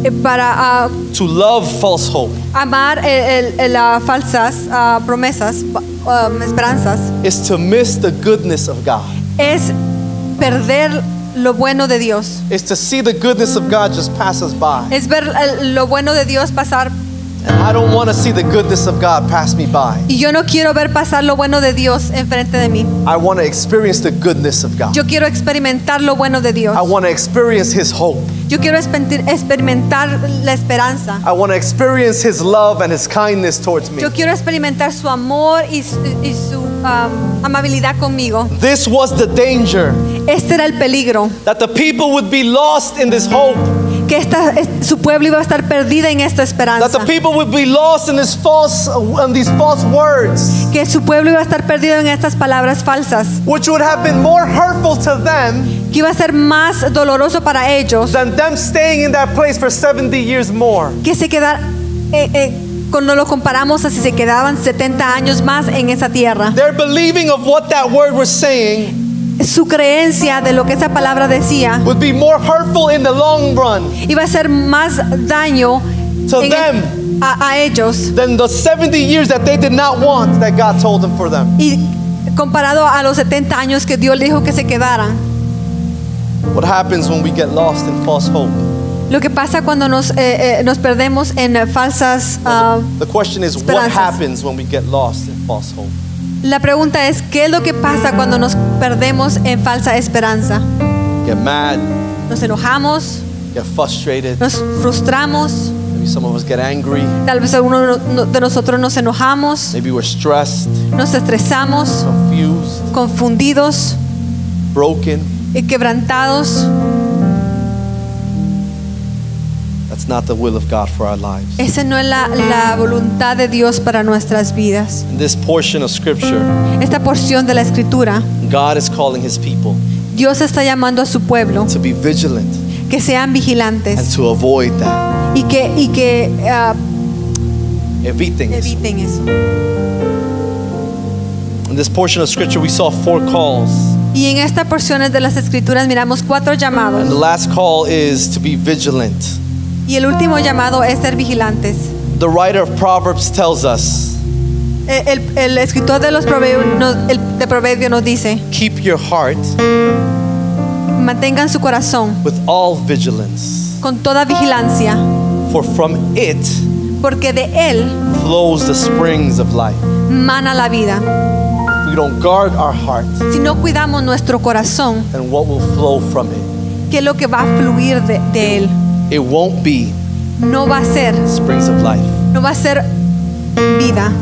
Eh, para ah, to love false hope, amar el- el- las falsas ah, promesas, um, esperanzas, is to miss the goodness of God. es perder lo bueno de Dios. Is to see the goodness of God just pass us by. Es ver lo bueno de Dios pasar. I don't want to see the goodness of God pass me by. Y yo no quiero ver pasar lo bueno de Dios enfrente de mí. I want to experience the goodness of God. Yo quiero experimentar lo bueno de Dios. I want to experience His hope. Yo quiero experimentar la esperanza. I want to experience His love and His kindness towards me. Yo quiero experimentar su amor y su, y su, um, amabilidad conmigo. This was the danger Este era el peligro. that the people would be lost in this hope, Que esta, es- su pueblo iba a estar perdida en esta that esperanza. the people would be lost in this false, in these false words, Que su pueblo iba a estar perdido en estas palabras falsas. which would have been more hurtful to them Que iba a ser más doloroso para ellos. than them staying in that place for 70 years more. Que se quedar, eh, eh, cuando lo comparamos a si se quedaban 70 años más en esa tierra. Their believing of what that word was saying Su creencia de lo que esa palabra decía would be more hurtful in the long run iba a ser más daño To en el- them. a, a ellos than the 70 years that they did not want that God told them for them. y comparado a los 70 años que Dios le dijo que se quedaran. What happens when we get lost in false hope? Lo que pasa cuando nos, eh, eh, nos perdemos en falsas... ah, The question is, what Esperanzas. happens when we get lost in false hope? La pregunta es, ¿qué es lo que pasa cuando nos perdemos en falsa esperanza? Get mad, Nos enojamos, get frustrated. nos frustramos, Maybe some of us get angry. tal vez alguno de nosotros nos enojamos, Maybe we're stressed, nos estresamos, confused, confundidos broken. y quebrantados. That's not the will of God for our lives. Esa no es la, la voluntad de Dios para nuestras vidas. In this portion of scripture, Esta porción de la escritura, God is calling his people Dios está llamando a su pueblo to be vigilant que sean and vigilantes to avoid that. y que, y que ah, Eviten eso. eviten eso. In this portion of scripture, we saw four calls. Y en esta porción de las escrituras miramos cuatro And the llamados. last call is to be vigilant. Y el último llamado es ser vigilantes. The writer of Proverbs tells us Eh, El, el escritor de los proverbios, de proverbio nos dice, keep your heart mantengan su corazón with all vigilance, con toda vigilancia, for from it porque de él flows the springs of life. mana la vida. We don't guard our heart, Si no cuidamos nuestro corazón, then what will flow from it? ¿qué es lo que va a fluir de, de él? It won't be No va a ser, springs of life. no va a ser vida.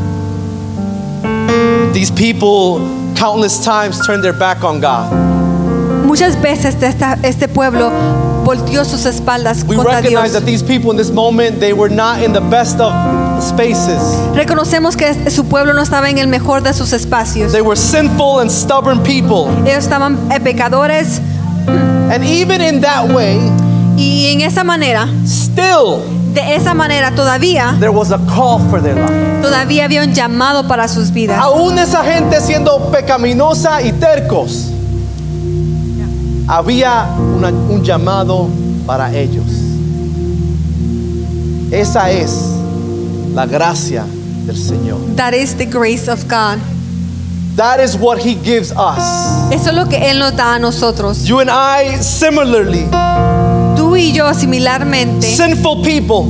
These people countless times turned their back on God. Muchas veces esta- este pueblo volteó sus espaldas We contra recognize Dios. that these people in this moment they were not in the best of spaces. Reconocemos que este- su pueblo no estaba en el mejor de sus espacios. They were sinful and stubborn people. Ellos estaban eh, pecadores And even in that way, y en esa manera, still de esa manera todavía, there was a call for their life. todavía había un llamado para sus vidas. Aún esa gente siendo pecaminosa y tercos, había una- un llamado para ellos. Esa es la gracia del Señor. That is the grace of God. That is what He gives us. Eso es lo que Él nos da a nosotros. You and I, similarly, Tú y yo similarmente, sinful people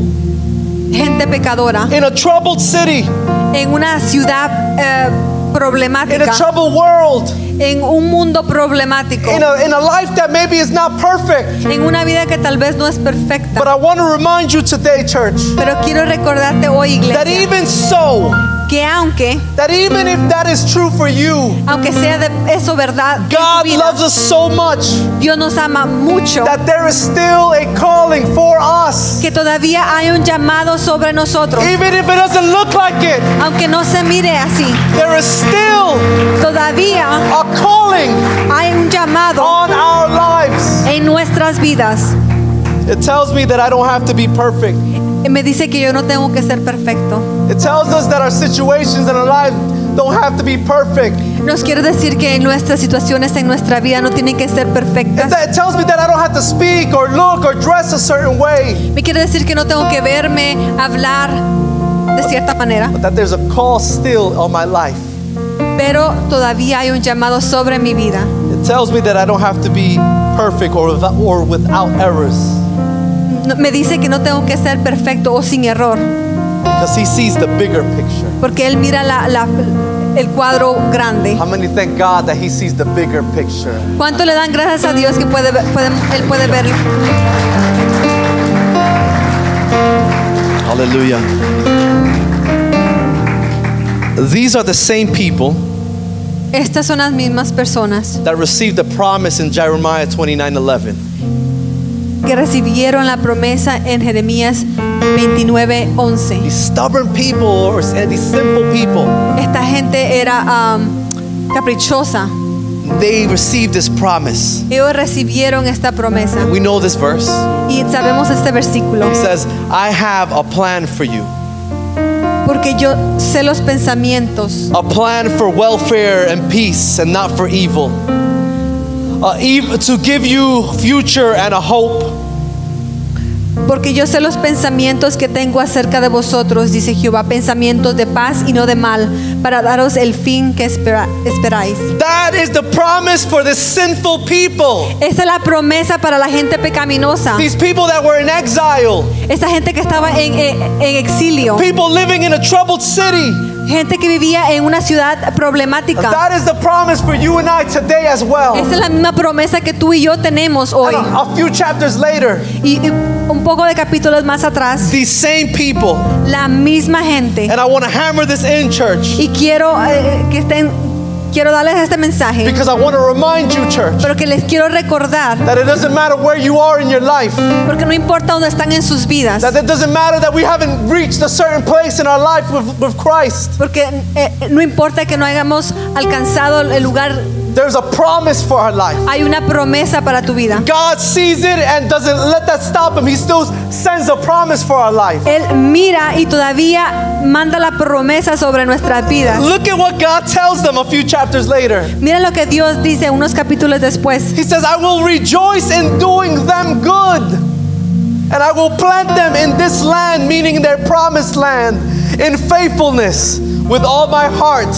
gente pecadora, in a troubled city, en una ciudad eh, in a problemática, troubled world, en un mundo problemático, in a, in a life that maybe is not perfect. en una vida que tal vez no es But perfecta. I want to remind you today, church, Pero quiero recordarte hoy, that iglesia, even so, que aunque, that even if that is true for you, aunque sea de eso verdad, God vida, loves us so much Dios nos ama mucho, that there is still a calling for us. que todavía hay un llamado sobre nosotros, Even if it doesn't look like it, aunque no se mire así, there is still todavía a calling hay un llamado on our lives. en nuestras vidas. It tells me that I don't have to be perfect. Y Me dice que yo no tengo que ser perfecto. It tells us that our situations in our lives don't have to be perfect. Nos quiere decir que nuestras situaciones en nuestra vida no tienen que ser perfectas. me that I don't have to speak or look or dress a certain way, Me quiere decir que no tengo que verme, hablar de cierta manera, but that there's a call still on my life. pero todavía hay un llamado sobre mi vida. It tells me that I don't have to be perfect or without, or without errors Me dice que no tengo que ser perfecto o sin error, because He sees the bigger picture. porque Él mira la- la- el cuadro grande. How many thank God that He sees the bigger picture? ¿Cuánto le dan gracias a Dios que puede, ver- puede- Él puede ver? Hallelujah. These are the same people Estas son las mismas personas that received the promise in Jeremiah 29:11. Que recibieron la promesa en Jeremías 29:11. These stubborn people or these simple people, Esta gente era am, caprichosa. they received this promise. Ellos recibieron esta promesa. We know this verse. Y sabemos este versículo. It says, I have a plan for you, Porque yo sé los pensamientos, a plan for welfare and peace and not for evil. Uh, to give you future and a hope. Porque yo sé los pensamientos que tengo acerca de vosotros, dice Jehová, pensamientos de paz y no de mal, para daros el fin que espera- esperáis. That is the promise for the sinful people. Esta es la promesa para la gente pecaminosa, These people that were in exile, esa gente que estaba en, en- en exilio, people living in a troubled city. gente que vivía en una ciudad problemática. That is the promise for you and I today as well. Esta es la misma promesa que tú y yo tenemos hoy. A, a few chapters later, Y, y poco de capítulos más atrás, these same people, la misma gente. and I want to hammer this in, church, Y quiero eh, que estén, quiero darles este mensaje, because I want to remind you, church, pero que les quiero recordar, that it doesn't matter where you are in your life, porque no importa dónde están en sus vidas, that it doesn't matter that we haven't reached a certain place in our life with, with Christ. porque eh, no importa que no hayamos alcanzado el lugar, There's a promise for our life. hay una promesa para tu vida. God sees it and doesn't let that stop him. He still sends a promise for our life. Él mira y todavía manda la promesa sobre nuestras vidas. Look at what God tells them a few chapters later. Mira lo que Dios dice unos capítulos después. He says, I will rejoice in doing them good, and I will plant them in this land, meaning their promised land, in faithfulness with all my heart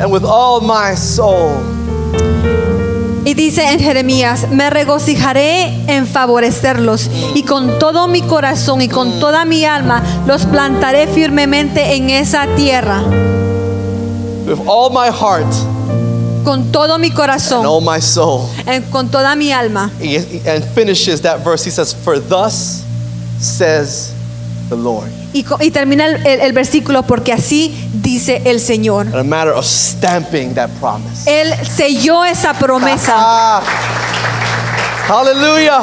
and with all my soul. Y dice en Jeremías, me regocijaré en favorecerlos y con todo mi corazón y con toda mi alma los plantaré firmemente en esa tierra. With all my heart Con todo mi and corazón, all my soul. en- con toda mi alma. And finishes that verse. He says, For thus says the Lord. Y, y termina el, el- versículo porque así dice el Señor. A matter of stamping that promise. Él selló esa promesa. Ah. Hallelujah.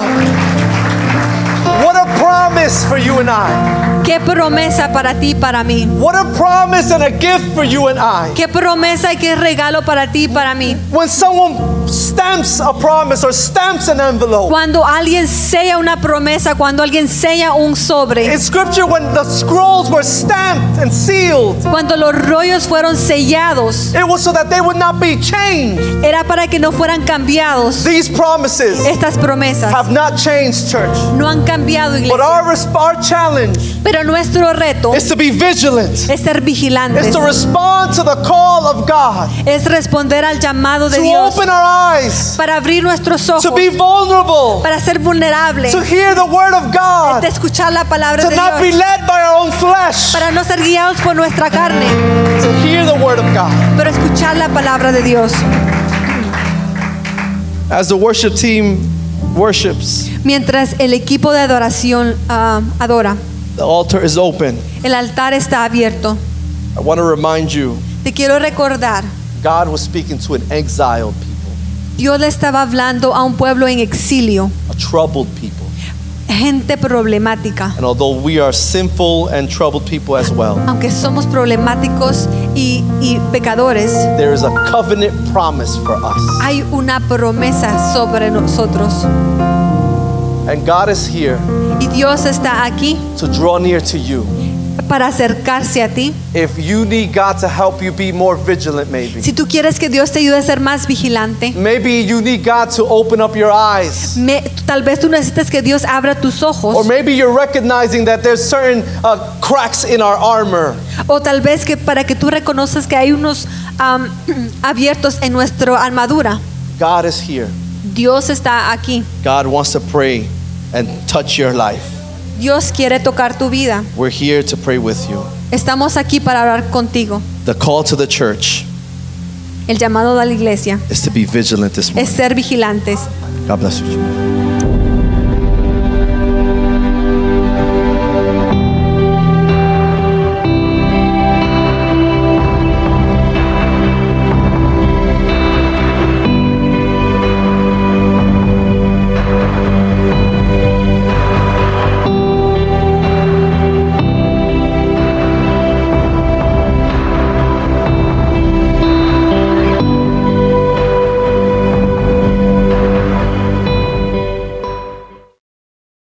What a promise for you and I. Qué promesa para ti y para mí. What a promise and a gift for you and I. Qué promesa y qué regalo para ti y para mí. When someone stamps a promise or stamps an envelope. Cuando alguien sella una promesa, cuando alguien sella un sobre. In scripture, when the scrolls were stamped and sealed, Cuando los rollos fueron sellados, it was so that they would not be changed. era para que no fueran cambiados. These promises Estas promesas have not changed, church. no han cambiado, But iglesia. our, res- our challenge Pero nuestro reto is to be vigilant, es ser is vigilantes, to respond to the call of God, es responder al llamado de to Dios, open our eyes, para abrir nuestros ojos, to be vulnerable, para ser vulnerables, to hear the word of de God, escuchar la palabra to de not be led by our own flesh, para no ser guiados por nuestra carne, to hear the word of God. pero escuchar la palabra de Dios. As the worship team worships, Mientras el equipo de adoración ah, adora, the altar is open. el altar está abierto. I want to remind you, Te quiero recordar, God was speaking to an exiled people, Dios le estaba hablando a un pueblo en exilio, a troubled people. gente problemática. And although we are sinful and troubled people as well, Aunque somos problemáticos y, y pecadores, there is a covenant promise for us. hay una promesa sobre nosotros. And God is here Dios está aquí to draw near to you. para acercarse a ti. If you need God to help you be more vigilant, maybe. Si tú quieres que Dios te ayude a ser más vigilante, Maybe you need God to open up your eyes. me- tal vez tú necesitas que Dios abra tus Or ojos. maybe you're recognizing that there's certain uh, cracks in our armor. O tal vez que para que tú reconozcas que hay unos abiertos en nuestra armadura. God is here. Dios está aquí. God wants to pray and touch your life. Dios quiere tocar tu vida. We're here to pray with you. Estamos aquí para orar contigo. The call to the church El llamado de la iglesia is to be vigilant this es morning. ser vigilantes. God bless you.